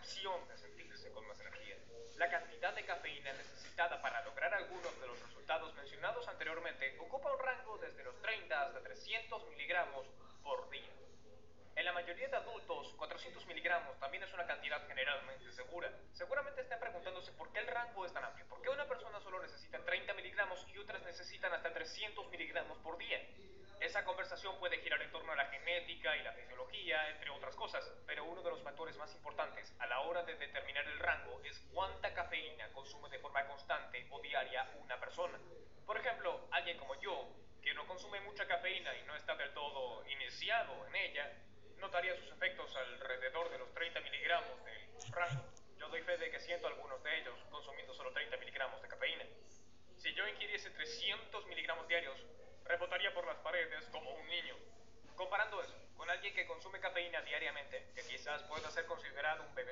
percepción de sentirse con más energía. La cantidad de cafeína necesitada para lograr algunos de los resultados mencionados anteriormente ocupa un rango desde los 30 hasta 300 miligramos por día. En la mayoría de adultos, 400 miligramos también es una cantidad generalmente segura. Seguramente están preguntándose por qué el rango es tan amplio. ¿Por qué una persona solo necesita 30 miligramos y otras necesitan hasta 300 miligramos por día? Esa conversación puede girar en torno a la genética y la fisiología, entre otras cosas, pero uno de los factores más importantes a hora de determinar el rango es cuánta cafeína consume de forma constante o diaria una persona. Por ejemplo, alguien como yo, que no consume mucha cafeína y no está del todo iniciado en ella, notaría sus efectos alrededor de los 30 miligramos del rango. Yo doy fe de que siento algunos de ellos consumiendo solo 30 miligramos de cafeína. Si yo ingiriese 300 miligramos diarios, rebotaría por las paredes como un niño. Comparando eso con alguien que consume cafeína diariamente, que quizás pueda ser considerado un bebé